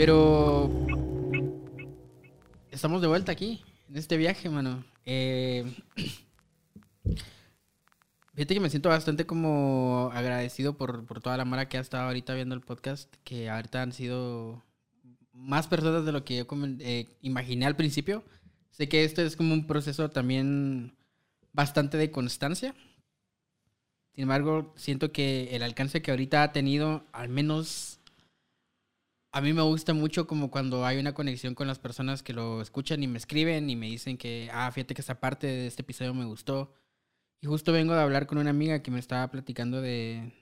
Pero estamos de vuelta aquí, en este viaje, mano. Eh, fíjate que me siento bastante como agradecido por, por toda la mara que ha estado ahorita viendo el podcast, que ahorita han sido más personas de lo que yo eh, imaginé al principio. Sé que esto es como un proceso también bastante de constancia. Sin embargo, siento que el alcance que ahorita ha tenido, al menos a mí me gusta mucho como cuando hay una conexión con las personas que lo escuchan y me escriben y me dicen que, ah, fíjate que esa parte de este episodio me gustó. Y justo vengo de hablar con una amiga que me estaba platicando de,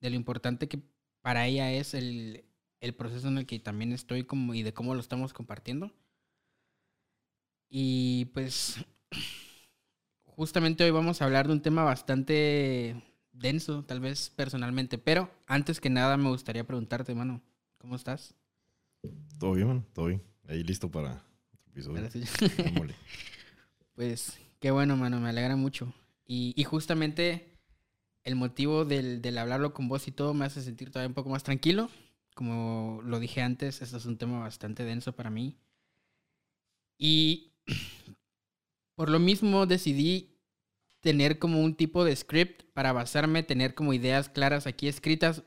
de lo importante que para ella es el, el proceso en el que también estoy como y de cómo lo estamos compartiendo. Y pues justamente hoy vamos a hablar de un tema bastante denso, tal vez personalmente, pero antes que nada me gustaría preguntarte, mano, ¿cómo estás? Todo bien, mano, todo bien. Ahí listo para otro episodio. pues qué bueno, mano, me alegra mucho. Y, y justamente el motivo del, del hablarlo con vos y todo me hace sentir todavía un poco más tranquilo como lo dije antes, esto es un tema bastante denso para mí. Y por lo mismo decidí tener como un tipo de script para basarme, tener como ideas claras aquí escritas.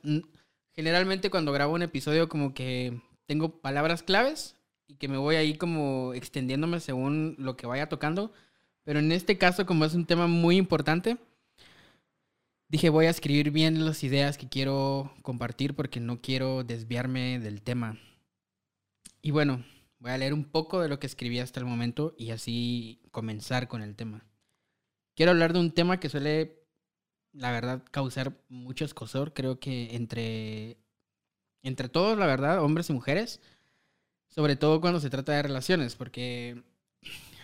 Generalmente cuando grabo un episodio como que tengo palabras claves y que me voy ahí como extendiéndome según lo que vaya tocando. Pero en este caso como es un tema muy importante, dije voy a escribir bien las ideas que quiero compartir porque no quiero desviarme del tema. Y bueno, voy a leer un poco de lo que escribí hasta el momento y así comenzar con el tema. Quiero hablar de un tema que suele, la verdad, causar mucho escosor, creo que entre, entre todos, la verdad, hombres y mujeres, sobre todo cuando se trata de relaciones, porque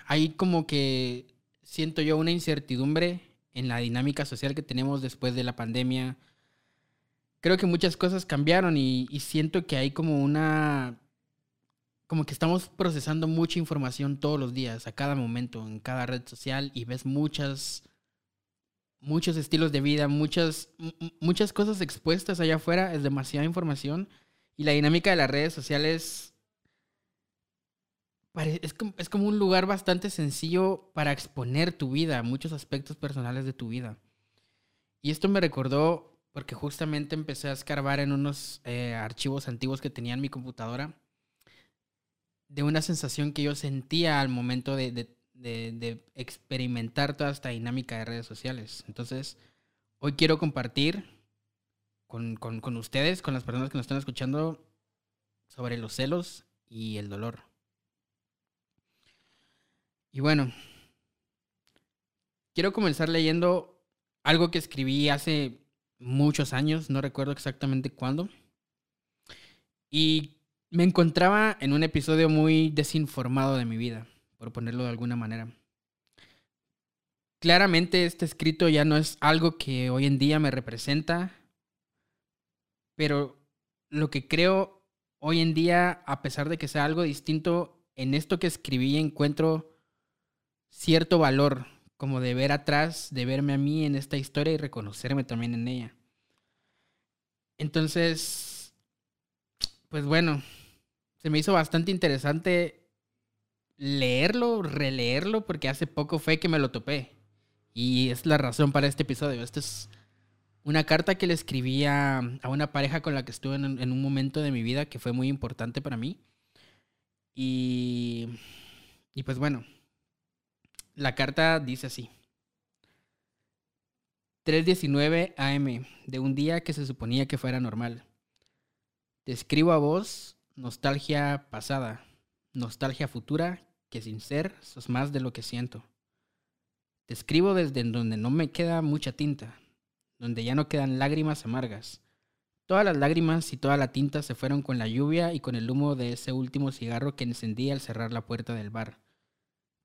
hay como que siento yo una incertidumbre en la dinámica social que tenemos después de la pandemia. Creo que muchas cosas cambiaron y, siento que hay como una... como que estamos procesando mucha información todos los días, a cada momento, en cada red social y ves muchas muchos estilos de vida, muchas, muchas cosas expuestas allá afuera, es demasiada información y la dinámica de las redes sociales es como, es como un lugar bastante sencillo para exponer tu vida, muchos aspectos personales de tu vida. Y esto me recordó porque justamente empecé a escarbar en unos eh, archivos antiguos que tenía en mi computadora de una sensación que yo sentía al momento de, de, de, experimentar toda esta dinámica de redes sociales. Entonces, hoy quiero compartir con, con, con ustedes, con las personas que nos están escuchando, sobre los celos y el dolor. Y bueno, quiero comenzar leyendo algo que escribí hace muchos años, no recuerdo exactamente cuándo. Y me encontraba en un episodio muy desinformado de mi vida, por ponerlo de alguna manera. Claramente este escrito ya no es algo que hoy en día me representa, pero lo que creo hoy en día, a pesar de que sea algo distinto, en esto que escribí encuentro cierto valor, como de ver atrás, de verme a mí en esta historia y reconocerme también en ella. Entonces, pues bueno, se me hizo bastante interesante leerlo, releerlo, porque hace poco fue que me lo topé. Y es la razón para este episodio. Esta es una carta que le escribí a, una pareja con la que estuve en, en un momento de mi vida que fue muy importante para mí. Y, y pues bueno, la carta dice así. 3.19 AM, de un día que se suponía que fuera normal. Te escribo a vos nostalgia pasada, nostalgia futura, que sin ser sos más de lo que siento. Te escribo desde donde no me queda mucha tinta, donde ya no quedan lágrimas amargas. Todas las lágrimas y toda la tinta se fueron con la lluvia y con el humo de ese último cigarro que encendí al cerrar la puerta del bar.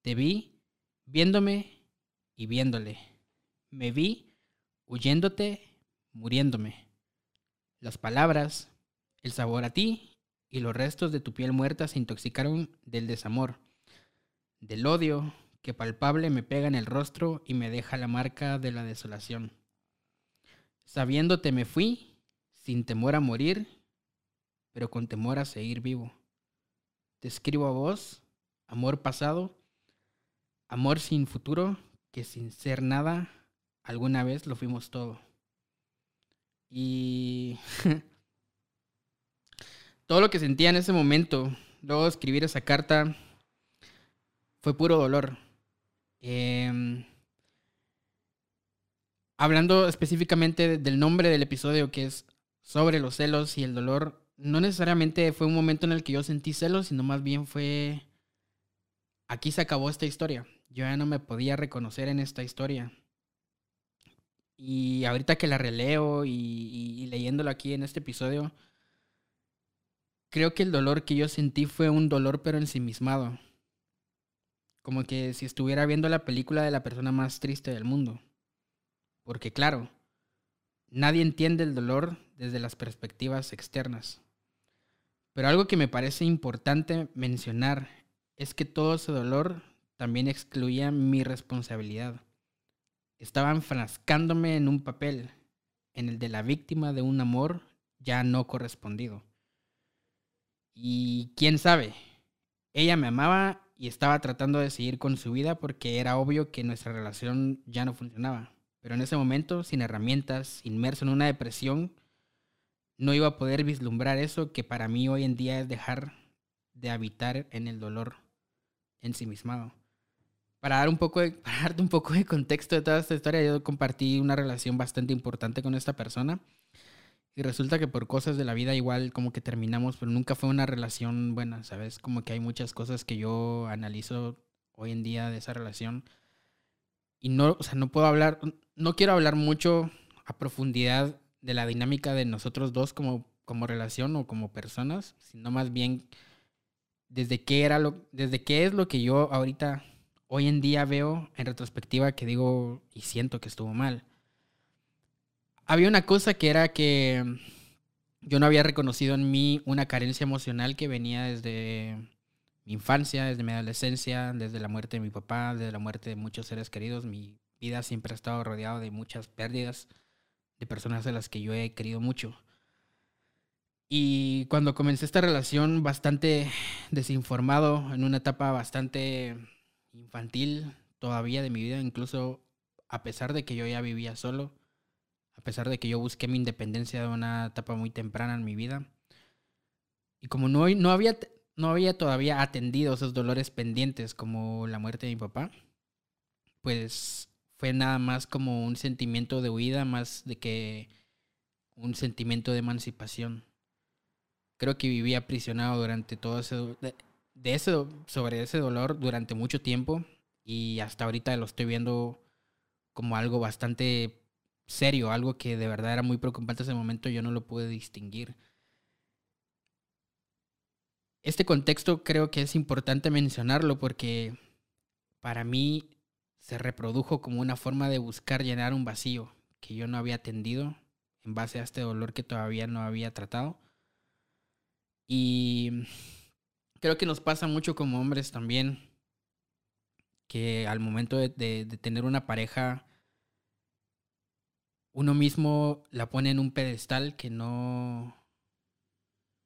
Te vi viéndome y viéndole. Me vi huyéndote, muriéndome. Las palabras, el sabor a ti y los restos de tu piel muerta se intoxicaron del desamor, del odio que palpable me pega en el rostro y me deja la marca de la desolación. Sabiéndote me fui, sin temor a morir, pero con temor a seguir vivo. te escribo a vos, amor pasado, amor sin futuro, que sin ser nada, alguna vez lo fuimos todo. Y todo lo que sentía en ese momento, luego de escribir esa carta, fue puro dolor. Em, hablando específicamente del nombre del episodio, que es sobre los celos y el dolor, no necesariamente fue un momento en el que yo sentí celos, sino más bien fue, aquí se acabó esta historia. Yo ya no me podía reconocer en esta historia. Y ahorita que la releo y, y leyéndolo aquí en este episodio, creo que el dolor que yo sentí fue un dolor pero ensimismado. Como que si estuviera viendo la película de la persona más triste del mundo. Porque claro, nadie entiende el dolor desde las perspectivas externas. Pero algo que me parece importante mencionar es que todo ese dolor también excluía mi responsabilidad. Estaba enfrascándome en un papel, en el de la víctima de un amor ya no correspondido. Y quién sabe, ella me amaba y estaba tratando de seguir con su vida porque era obvio que nuestra relación ya no funcionaba. Pero en ese momento, sin herramientas, inmerso en una depresión, no iba a poder vislumbrar eso que para mí hoy en día es dejar de habitar en el dolor ensimismado. Para, dar un poco de, para darte un poco de contexto de toda esta historia, yo compartí una relación bastante importante con esta persona. Y resulta que por cosas de la vida igual como que terminamos, pero nunca fue una relación buena, ¿sabes? Como que hay muchas cosas que yo analizo hoy en día de esa relación. Y no, o sea, no puedo hablar, no quiero hablar mucho a profundidad de la dinámica de nosotros dos como, como relación o como personas, sino más bien desde qué era lo, desde qué es lo que yo ahorita, hoy en día veo en retrospectiva que digo y siento que estuvo mal. Había una cosa que era que yo no había reconocido en mí una carencia emocional que venía desde mi infancia, desde mi adolescencia, desde la muerte de mi papá, desde la muerte de muchos seres queridos. Mi vida siempre ha estado rodeado de muchas pérdidas de personas a las que yo he querido mucho. Y cuando comencé esta relación bastante desinformado, en una etapa bastante infantil todavía de mi vida, incluso a pesar de que yo ya vivía solo, a pesar de que yo busqué mi independencia de una etapa muy temprana en mi vida. Y como no, no, había, no había todavía atendido esos dolores pendientes como la muerte de mi papá, pues fue nada más como un sentimiento de huida, más de que un sentimiento de emancipación. Creo que viví aprisionado durante todo ese, de, sobre ese dolor durante mucho tiempo y hasta ahorita lo estoy viendo como algo bastante serio, algo que de verdad era muy preocupante en ese momento, yo no lo pude distinguir. Este contexto creo que es importante mencionarlo porque para mí se reprodujo como una forma de buscar llenar un vacío que yo no había atendido en base a este dolor que todavía no había tratado. Y creo que nos pasa mucho como hombres también, que al momento de, de, de tener una pareja, uno mismo la pone en un pedestal que no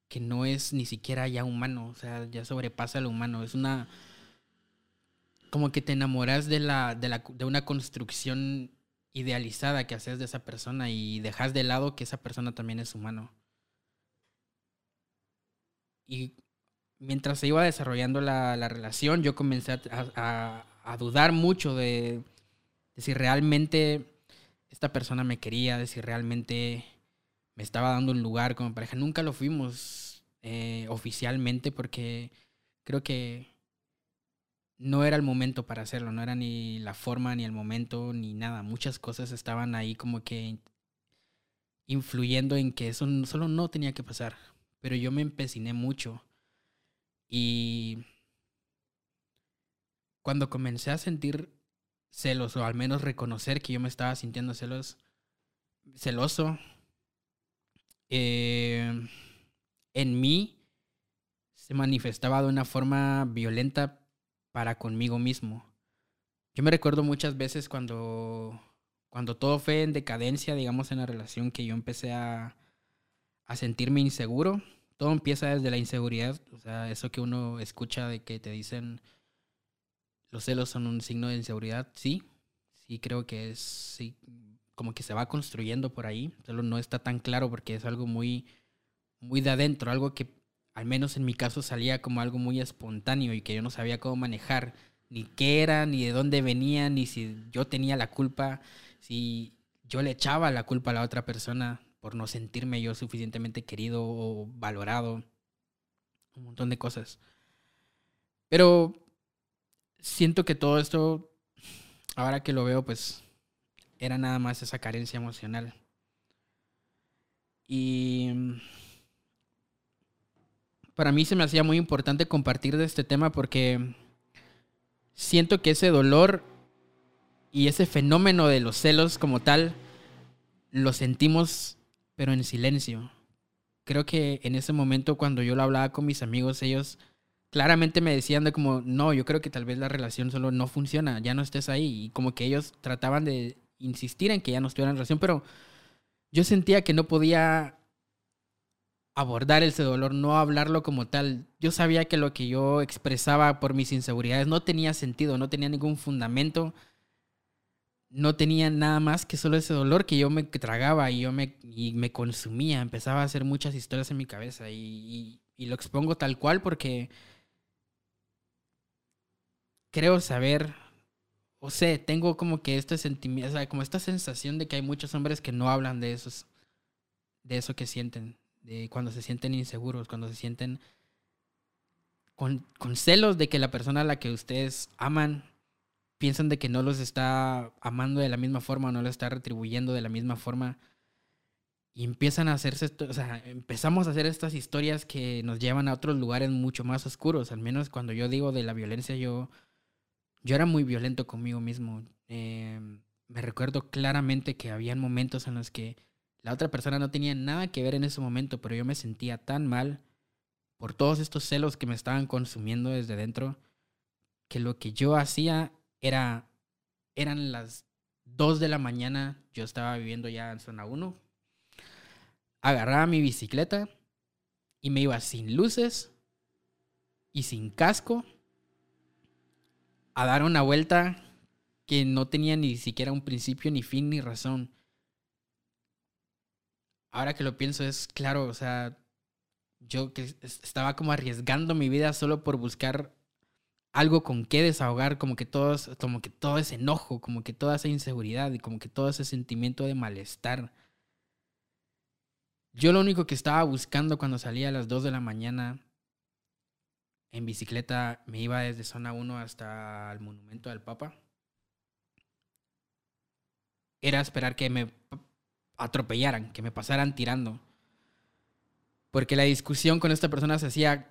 que no es ni siquiera ya humano, o sea, ya sobrepasa lo humano, es una como que te enamoras de, la, de, la, de una construcción idealizada que haces de esa persona y dejas de lado que esa persona también es humano. Y mientras se iba desarrollando la, la relación, yo comencé a, a, dudar mucho de, de, si realmente esta persona me quería, de si realmente me estaba dando un lugar como pareja. Nunca lo fuimos eh, oficialmente porque creo que no era el momento para hacerlo, no era ni la forma, ni el momento, ni nada. Muchas cosas estaban ahí como que influyendo en que eso solo no tenía que pasar. Pero yo me empeciné mucho. Y cuando comencé a sentir celos, o al menos reconocer que yo me estaba sintiendo celos, celoso, eh, en mí se manifestaba de una forma violenta para conmigo mismo. Yo me recuerdo muchas veces cuando, cuando todo fue en decadencia, digamos, en la relación, que yo empecé a, a sentirme inseguro, todo empieza desde la inseguridad, o sea, eso que uno escucha de que te dicen los celos son un signo de inseguridad, sí, sí creo que es, sí, como que se va construyendo por ahí, solo no está tan claro porque es algo muy, muy de adentro, algo que al menos en mi caso salía como algo muy espontáneo y que yo no sabía cómo manejar, ni qué era, ni de dónde venía, ni si yo tenía la culpa, si yo le echaba la culpa a la otra persona por no sentirme yo suficientemente querido o valorado, un montón de cosas. Pero siento que todo esto, ahora que lo veo, pues era nada más esa carencia emocional. Y para mí se me hacía muy importante compartir de este tema porque siento que ese dolor y ese fenómeno de los celos como tal lo sentimos pero en silencio. Creo que en ese momento cuando yo lo hablaba con mis amigos, ellos claramente me decían de como, no, yo creo que tal vez la relación solo no funciona, ya no estés ahí. Y como que ellos trataban de insistir en que ya no estuviera en relación, pero yo sentía que no podía abordar ese dolor, no hablarlo como tal. Yo sabía que lo que yo expresaba por mis inseguridades no tenía sentido, no tenía ningún fundamento, no tenía nada más que solo ese dolor que yo me tragaba y yo me, y me consumía. Empezaba a hacer muchas historias en mi cabeza y, y lo expongo tal cual porque creo saber, o sé, tengo como que este sentimiento, o sea, como esta sensación de que hay muchos hombres que no hablan de esos, de eso que sienten, de cuando se sienten inseguros, cuando se sienten con, celos de que la persona a la que ustedes aman piensan de que no los está amando de la misma forma, no lo está retribuyendo de la misma forma. Y empiezan a hacerse, o sea, empezamos a hacer estas historias que nos llevan a otros lugares mucho más oscuros. Al menos cuando yo digo de la violencia, yo, yo era muy violento conmigo mismo. Em, me recuerdo claramente que habían momentos en los que la otra persona no tenía nada que ver en ese momento, pero yo me sentía tan mal por todos estos celos que me estaban consumiendo desde dentro, que lo que yo hacía era, eran las 2 de la mañana, yo estaba viviendo ya en zona 1, agarraba mi bicicleta y me iba sin luces y sin casco a dar una vuelta que no tenía ni siquiera un principio, ni fin, ni razón ahora que lo pienso es claro, o sea, yo que estaba como arriesgando mi vida solo por buscar algo con qué desahogar, como que todo, como que todo ese enojo, como que toda esa inseguridad y como que todo ese sentimiento de malestar. Yo lo único que estaba buscando cuando salía a las 2 de la mañana en bicicleta, me iba desde zona 1 hasta el monumento del Papa, era esperar que me atropellaran, que me pasaran tirando. Porque la discusión con esta persona se hacía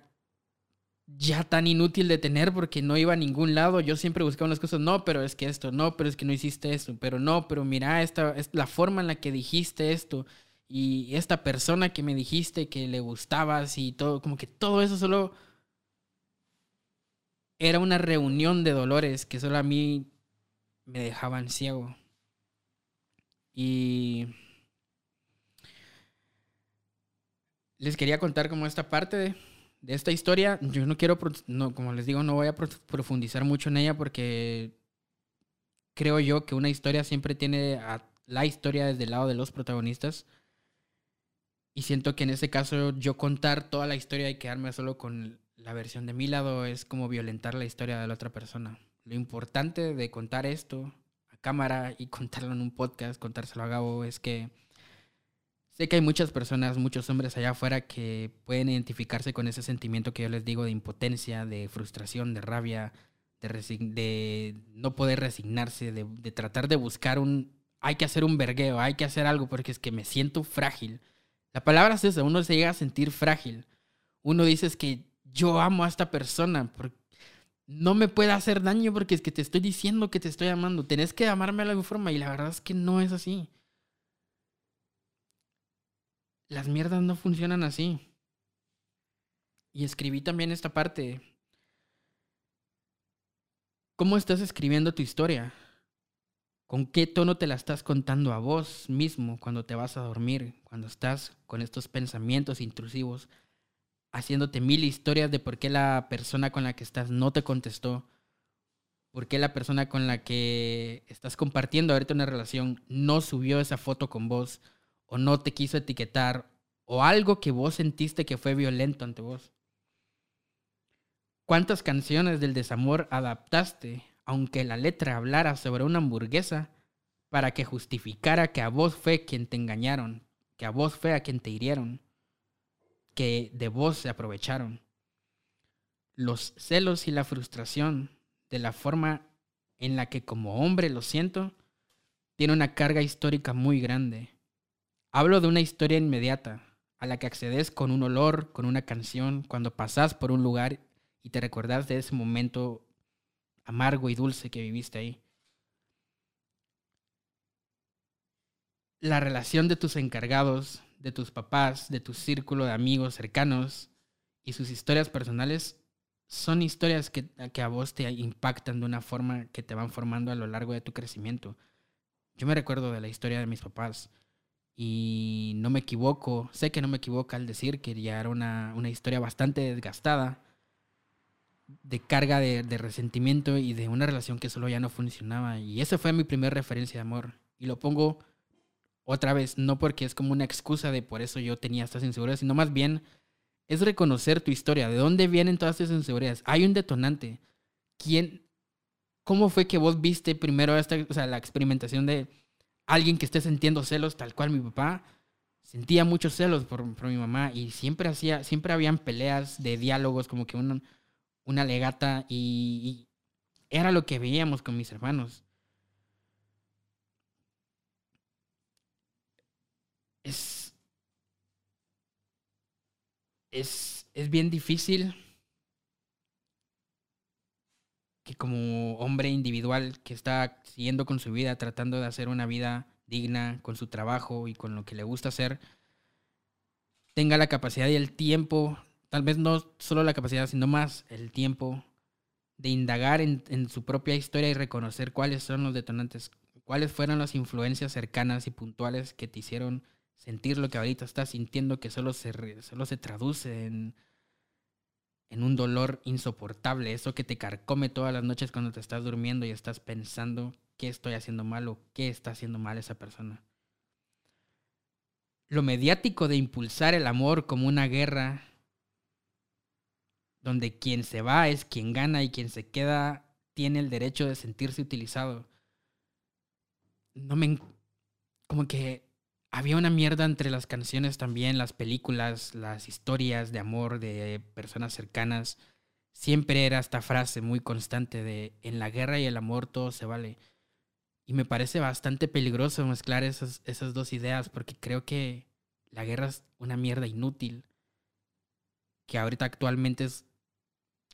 ya tan inútil de tener porque no iba a ningún lado. Yo siempre buscaba unas cosas, no, pero es que esto, no, pero es que no hiciste esto, pero no, pero mira, esta es la forma en la que dijiste esto y esta persona que me dijiste que le gustabas y todo, como que todo eso solo era una reunión de dolores que solo a mí me dejaban ciego. Y les quería contar como esta parte de, esta historia. Yo no quiero, no, como les digo, no voy a profundizar mucho en ella porque creo yo que una historia siempre tiene la historia desde el lado de los protagonistas. Y siento que en este caso yo contar toda la historia y quedarme solo con la versión de mi lado es como violentar la historia de la otra persona. Lo importante de contar esto a cámara y contarlo en un podcast, contárselo a Gabo, es que Sé que hay muchas personas, muchos hombres allá afuera que pueden identificarse con ese sentimiento que yo les digo de impotencia, de frustración, de rabia, de, no poder resignarse, de, de, tratar de buscar un... Hay que hacer un vergueo, hay que hacer algo porque es que me siento frágil. La palabra es esa, uno se llega a sentir frágil. Uno dice es que yo amo a esta persona, porque no me puede hacer daño porque es que te estoy diciendo que te estoy amando. Tenés que amarme de alguna forma y la verdad es que no es así. Las mierdas no funcionan así. Y escribí también esta parte. ¿Cómo estás escribiendo tu historia? ¿Con qué tono te la estás contando a vos mismo cuando te vas a dormir, cuando estás con estos pensamientos intrusivos? Haciéndote mil historias de por qué la persona con la que estás no te contestó, por qué la persona con la que estás compartiendo ahorita una relación no subió esa foto con vos o no te quiso etiquetar o algo que vos sentiste que fue violento ante vos. ¿Cuántas canciones del desamor adaptaste, aunque la letra hablara sobre una hamburguesa, para que justificara que a vos fue quien te engañaron, que a vos fue a quien te hirieron, que de vos se aprovecharon? Los celos y la frustración de la forma en la que como hombre lo siento, tiene una carga histórica muy grande. Hablo de una historia inmediata, a la que accedes con un olor, con una canción, cuando pasas por un lugar y te recordás de ese momento amargo y dulce que viviste ahí. La relación de tus encargados, de tus papás, de tu círculo de amigos cercanos y sus historias personales son historias que, que, a vos te impactan de una forma que te van formando a lo largo de tu crecimiento. Yo me recuerdo de la historia de mis papás y no me equivoco, sé que no me equivoco al decir que ya era una, una historia bastante desgastada, de carga de, de, resentimiento y de una relación que solo ya no funcionaba. Y esa fue mi primera referencia de amor. Y lo pongo otra vez, no porque es como una excusa de por eso yo tenía estas inseguridades, sino más bien es reconocer tu historia, de dónde vienen todas estas inseguridades. Hay un detonante. ¿Quién, cómo fue que vos viste primero esta, o sea, la experimentación de alguien que esté sintiendo celos, tal cual mi papá sentía muchos celos por, mi mamá y siempre hacía, siempre habían peleas de diálogos, como que una, una legata y, y era lo que veíamos con mis hermanos. Es, es, es bien difícil que como hombre individual que está siguiendo con su vida, tratando de hacer una vida digna con su trabajo y con lo que le gusta hacer, tenga la capacidad y el tiempo, tal vez no solo la capacidad, sino más el tiempo de indagar en, en su propia historia y reconocer cuáles son los detonantes, cuáles fueron las influencias cercanas y puntuales que te hicieron sentir lo que ahorita estás sintiendo, que solo se, solo se traduce en en un dolor insoportable, eso que te carcome todas las noches cuando te estás durmiendo y estás pensando qué estoy haciendo mal o qué está haciendo mal esa persona. Lo mediático de impulsar el amor como una guerra donde quien se va es quien gana y quien se queda tiene el derecho de sentirse utilizado. No me... como que había una mierda entre las canciones también, las películas, las historias de amor de personas cercanas. Siempre era esta frase muy constante de en la guerra y el amor todo se vale. Y me parece bastante peligroso mezclar esas, esas dos ideas porque creo que la guerra es una mierda inútil. Que ahorita actualmente es,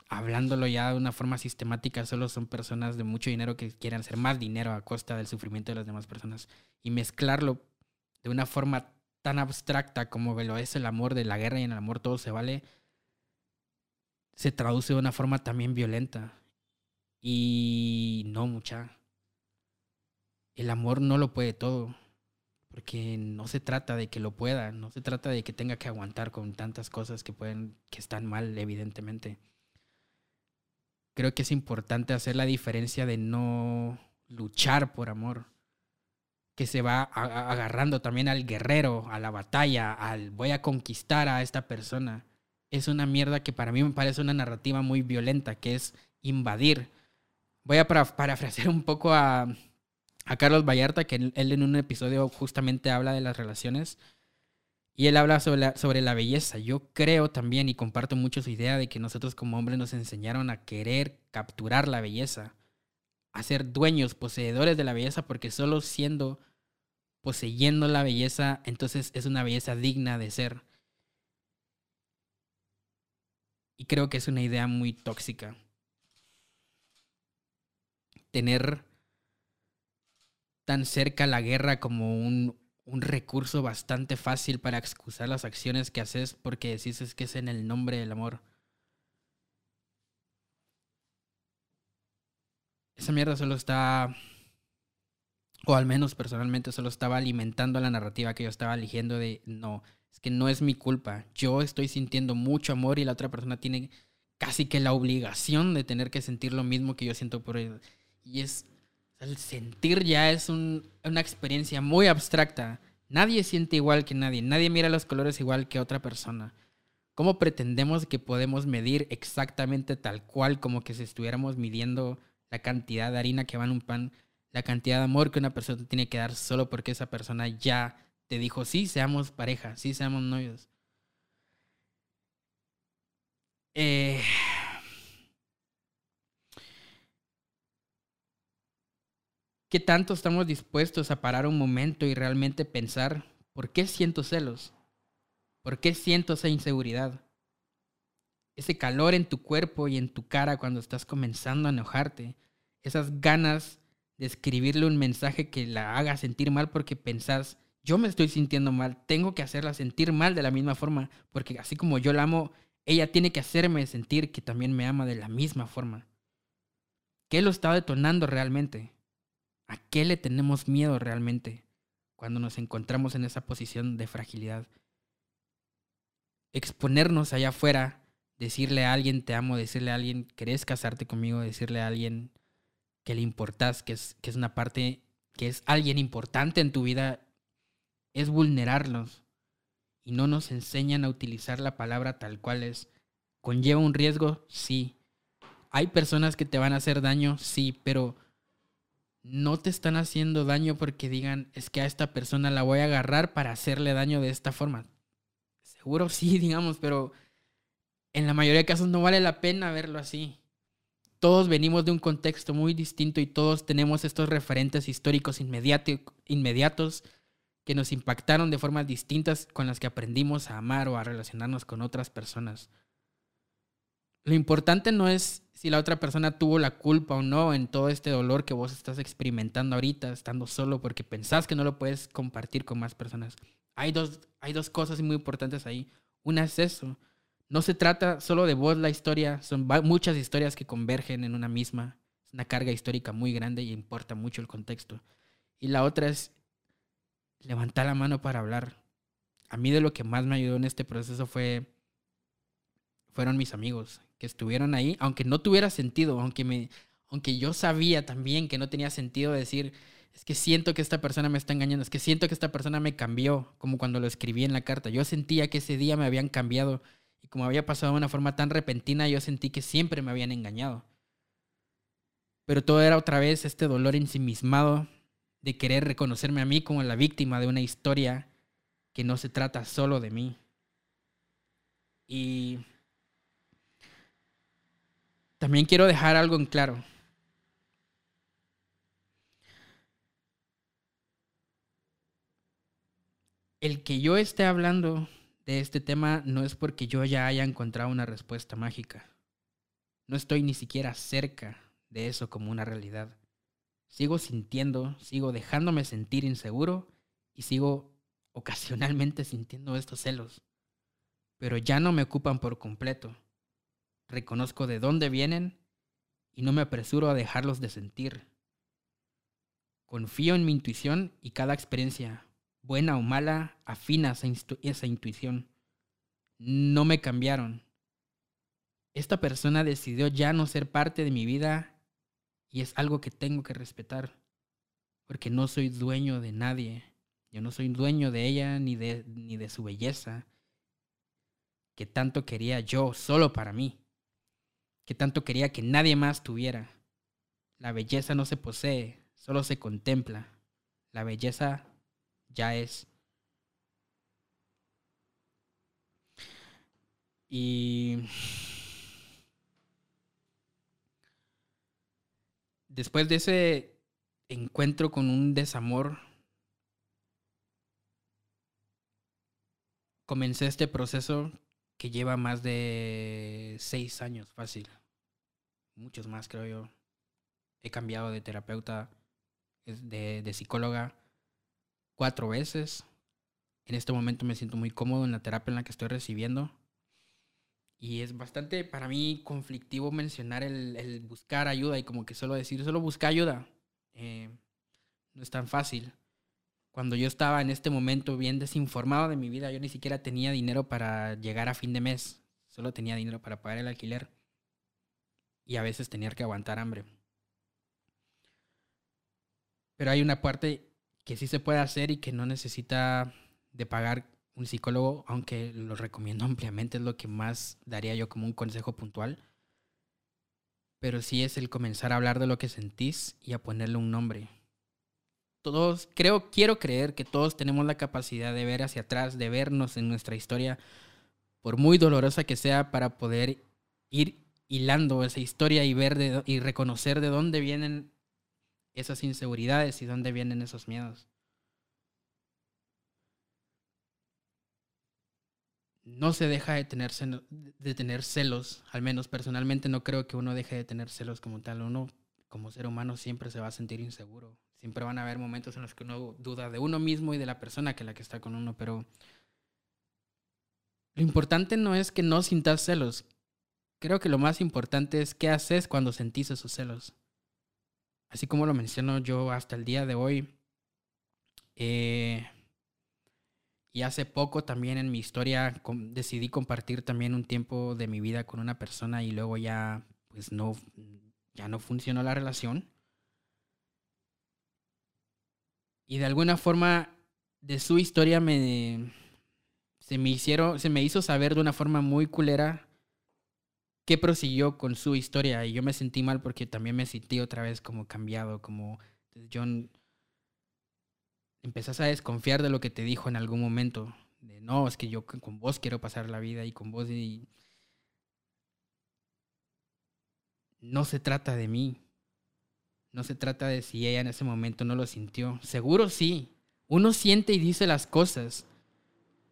hablándolo ya de una forma sistemática, solo son personas de mucho dinero que quieren hacer más dinero a costa del sufrimiento de las demás personas. Y mezclarlo de una forma tan abstracta como lo es el amor de la guerra y en el amor todo se vale, se traduce de una forma también violenta. Y no mucha. El amor no lo puede todo, porque no se trata de que lo pueda, no se trata de que tenga que aguantar con tantas cosas que pueden que están mal evidentemente. Creo que es importante hacer la diferencia de no luchar por amor que se va agarrando también al guerrero, a la batalla, al voy a conquistar a esta persona. Es una mierda que para mí me parece una narrativa muy violenta, que es invadir. Voy a parafrasear un poco a, a Carlos Vallarta, que él en un episodio justamente habla de las relaciones. Y él habla sobre sobre la belleza. Yo creo también y comparto mucho su idea de que nosotros como hombres nos enseñaron a querer capturar la belleza a ser dueños, poseedores de la belleza, porque solo siendo, poseyendo la belleza, entonces es una belleza digna de ser. Y creo que es una idea muy tóxica. Tener tan cerca la guerra como un, un recurso bastante fácil para excusar las acciones que haces porque decís es que es en el nombre del amor. Esa mierda solo está, o al menos personalmente solo estaba alimentando la narrativa que yo estaba eligiendo de, no, es que no es mi culpa. Yo estoy sintiendo mucho amor y la otra persona tiene casi que la obligación de tener que sentir lo mismo que yo siento por él. Y es, el sentir ya es una experiencia muy abstracta. Nadie siente igual que nadie, nadie mira los colores igual que otra persona. ¿Cómo pretendemos que podemos medir exactamente tal cual como que si estuviéramos midiendo la cantidad de harina que va en un pan, la cantidad de amor que una persona tiene que dar solo porque esa persona ya te dijo, sí, seamos pareja, sí, seamos novios? Eh... ¿Qué tanto estamos dispuestos a parar un momento y realmente pensar, ¿por qué siento celos? ¿Por qué siento esa inseguridad? Ese calor en tu cuerpo y en tu cara cuando estás comenzando a enojarte. Esas ganas de escribirle un mensaje que la haga sentir mal porque pensás, yo me estoy sintiendo mal, tengo que hacerla sentir mal de la misma forma, porque así como yo la amo, ella tiene que hacerme sentir que también me ama de la misma forma. ¿Qué lo está detonando realmente? ¿A qué le tenemos miedo realmente cuando nos encontramos en esa posición de fragilidad? exponernos allá afuera, decirle a alguien te amo, decirle a alguien querés casarte conmigo, decirle a alguien que le importas, que es, que es una parte, que es alguien importante en tu vida, es vulnerarlos. Y no nos enseñan a utilizar la palabra tal cual es. ¿Conlleva un riesgo? Sí. ¿Hay personas que te van a hacer daño? Sí, pero no te están haciendo daño porque digan, es que a esta persona la voy a agarrar para hacerle daño de esta forma. Seguro sí, digamos, pero en la mayoría de casos no vale la pena verlo así. Todos venimos de un contexto muy distinto y todos tenemos estos referentes históricos inmediatos que nos impactaron de formas distintas con las que aprendimos a amar o a relacionarnos con otras personas. Lo importante no es si la otra persona tuvo la culpa o no en todo este dolor que vos estás experimentando ahorita, estando solo porque pensás que no lo puedes compartir con más personas hay dos, hay dos cosas muy importantes ahí. Una es eso. No se trata solo de vos la historia, son muchas historias que convergen en una misma. Es una carga histórica muy grande y importa mucho el contexto. Y la otra es levantar la mano para hablar. A mí de lo que más me ayudó en este proceso fue fueron mis amigos que estuvieron ahí, aunque no tuviera sentido, aunque me aunque yo sabía también que no tenía sentido decir es que siento que esta persona me está engañando, es que siento que esta persona me cambió, como cuando lo escribí en la carta. Yo sentía que ese día me habían cambiado y como había pasado de una forma tan repentina, yo sentí que siempre me habían engañado. Pero todo era otra vez este dolor ensimismado de querer reconocerme a mí como la víctima de una historia que no se trata solo de mí. Y también quiero dejar algo en claro. el que yo esté hablando de este tema no es porque yo ya haya encontrado una respuesta mágica. No estoy ni siquiera cerca de eso como una realidad. Sigo sintiendo, sigo dejándome sentir inseguro y sigo ocasionalmente sintiendo estos celos. Pero ya no me ocupan por completo. Reconozco de dónde vienen y no me apresuro a dejarlos de sentir. Confío en mi intuición y cada experiencia buena o mala, afina esa, esa intuición. No me cambiaron. Esta persona decidió ya no ser parte de mi vida y es algo que tengo que respetar, porque no soy dueño de nadie. Yo no soy dueño de ella ni de, ni de su belleza, que tanto quería yo solo para mí, que tanto quería que nadie más tuviera. La belleza no se posee, solo se contempla. La belleza ya es. Y después de ese encuentro con un desamor, comencé este proceso que lleva más de seis años, fácil. Muchos más, creo yo. He cambiado de terapeuta, de, de psicóloga cuatro veces. En este momento me siento muy cómodo en la terapia en la que estoy recibiendo. Y es bastante para mí conflictivo mencionar el, buscar ayuda y como que solo decir, solo busca ayuda. Eh, no es tan fácil. cuando yo estaba en este momento bien desinformado de mi vida, yo ni siquiera tenía dinero para llegar a fin de mes, solo tenía dinero para pagar el alquiler y a veces tenía que aguantar hambre. Pero hay una parte que sí se puede hacer y que no necesita de pagar un psicólogo, aunque lo recomiendo ampliamente, es lo que más daría yo como un consejo puntual. Pero sí es el comenzar a hablar de lo que sentís y a ponerle un nombre todos, creo, quiero creer que todos tenemos la capacidad de ver hacia atrás, de vernos en nuestra historia, por muy dolorosa que sea, para poder ir hilando esa historia y ver y reconocer de dónde vienen esas inseguridades y dónde vienen esos miedos. No se deja de tener, celos, al menos personalmente no creo que uno deje de tener celos como tal. Uno como ser humano siempre se va a sentir inseguro, Siempre van a haber momentos en los que uno duda de uno mismo y de la persona que la que está con uno, pero lo importante no es que no sintas celos. Creo que lo más importante es qué haces cuando sentís esos celos. Así como lo menciono yo hasta el día de hoy. Eh, y hace poco también en mi historia decidí compartir también un tiempo de mi vida con una persona y luego ya pues no ya no funcionó la relación. Y de alguna forma de su historia me se me hicieron se me hizo saber de una forma muy culera qué prosiguió con su historia y yo me sentí mal porque también me sentí otra vez como cambiado, como John empezás a desconfiar de lo que te dijo en algún momento, de no, es que yo con vos quiero pasar la vida y con vos y no se trata de mí. No se trata de si ella en ese momento no lo sintió. Seguro sí. Uno siente y dice las cosas.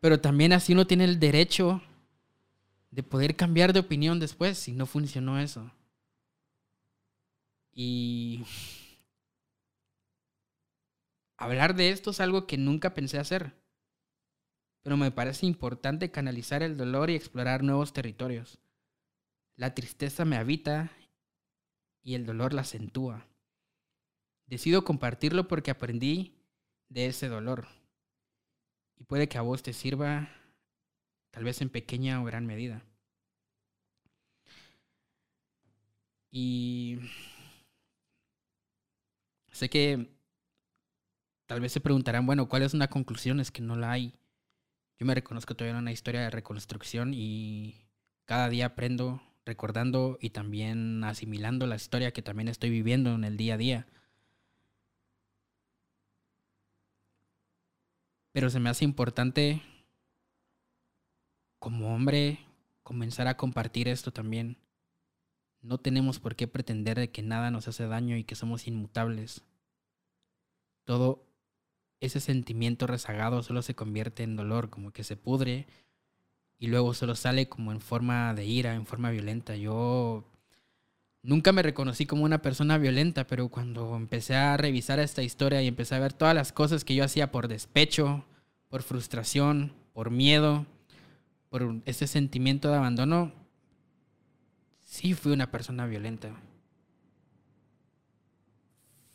Pero también así uno tiene el derecho de poder cambiar de opinión después si no funcionó eso. Y hablar de esto es algo que nunca pensé hacer. Pero me parece importante canalizar el dolor y explorar nuevos territorios. La tristeza me habita y el dolor la acentúa. Decido compartirlo porque aprendí de ese dolor. Y puede que a vos te sirva, tal vez en pequeña o gran medida. Y sé que tal vez se preguntarán, bueno, ¿cuál es una conclusión? Es que no la hay. Yo me reconozco todavía en una historia de reconstrucción y cada día aprendo recordando y también asimilando la historia que también estoy viviendo en el día a día. Pero se me hace importante como hombre comenzar a compartir esto también. No tenemos por qué pretender de que nada nos hace daño y que somos inmutables. Todo ese sentimiento rezagado solo se convierte en dolor, como que se pudre y luego solo sale como en forma de ira, en forma violenta. Yo Nunca me reconocí como una persona violenta, pero cuando empecé a revisar esta historia y empecé a ver todas las cosas que yo hacía por despecho, por frustración, por miedo, por ese sentimiento de abandono, sí fui una persona violenta.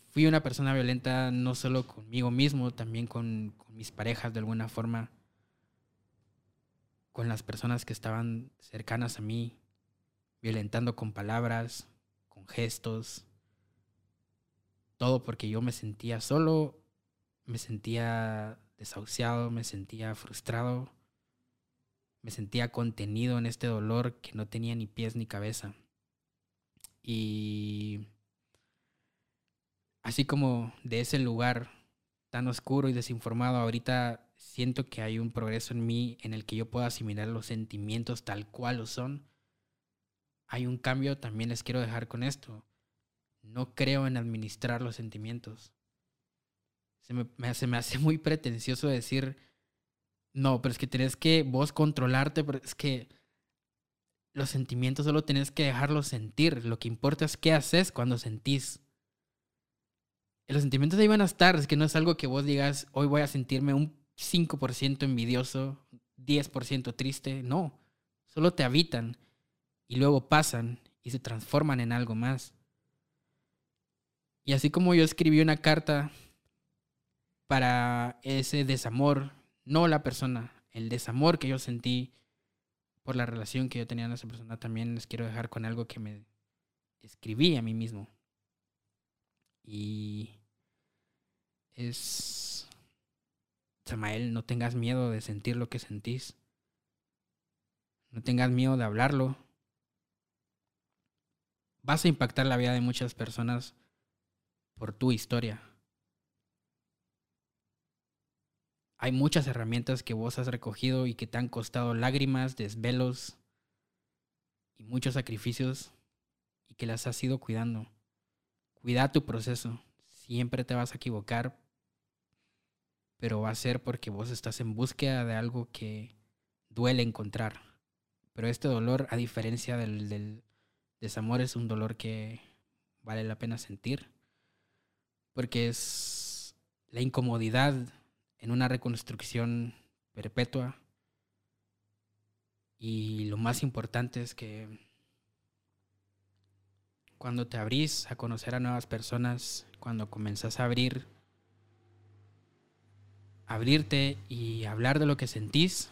Fui una persona violenta no solo conmigo mismo, también con, con mis parejas de alguna forma, con las personas que estaban cercanas a mí, violentando con palabras, gestos, todo porque yo me sentía solo, me sentía desahuciado, me sentía frustrado, me sentía contenido en este dolor que no tenía ni pies ni cabeza. Y así como de ese lugar tan oscuro y desinformado, ahorita siento que hay un progreso en mí en el que yo puedo asimilar los sentimientos tal cual lo son hay un cambio, también les quiero dejar con esto. No creo en administrar los sentimientos. Se me, hace muy pretencioso decir, no, pero es que tenés que vos controlarte, pero es que los sentimientos solo tenés que dejarlos sentir. Lo que importa es qué haces cuando sentís. Los sentimientos ahí van a estar, es que no es algo que vos digas, hoy voy a sentirme un 5% envidioso, 10% triste, no, solo te habitan y luego pasan y se transforman en algo más. Y así como yo escribí una carta para ese desamor, no la persona, el desamor que yo sentí por la relación que yo tenía con esa persona, también les quiero dejar con algo que me escribí a mí mismo. Y es, Samael, no tengas miedo de sentir lo que sentís. No tengas miedo de hablarlo. Vas a impactar la vida de muchas personas por tu historia. Hay muchas herramientas que vos has recogido y que te han costado lágrimas, desvelos y muchos sacrificios y que las has ido cuidando. Cuida tu proceso. Siempre te vas a equivocar, pero va a ser porque vos estás en búsqueda de algo que duele encontrar. Pero este dolor, a diferencia del, del desamor, es un dolor que vale la pena sentir, porque es la incomodidad en una reconstrucción perpetua. Y lo más importante es que cuando te abrís a conocer a nuevas personas, cuando comenzás a abrir, abrirte y hablar de lo que sentís,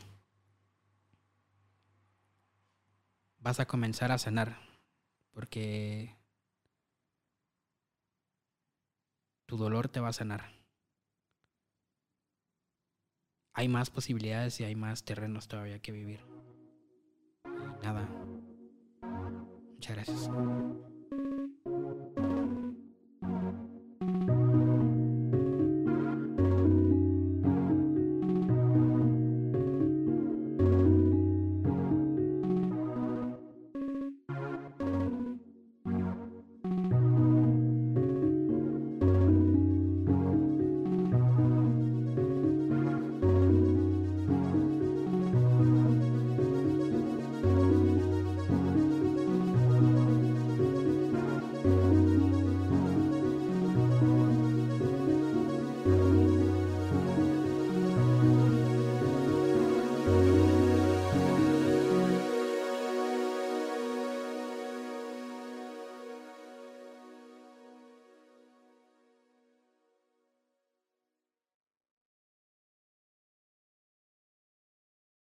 vas a comenzar a sanar, porque tu dolor te va a sanar hay más posibilidades y hay más terrenos todavía que vivir. nada. Muchas gracias.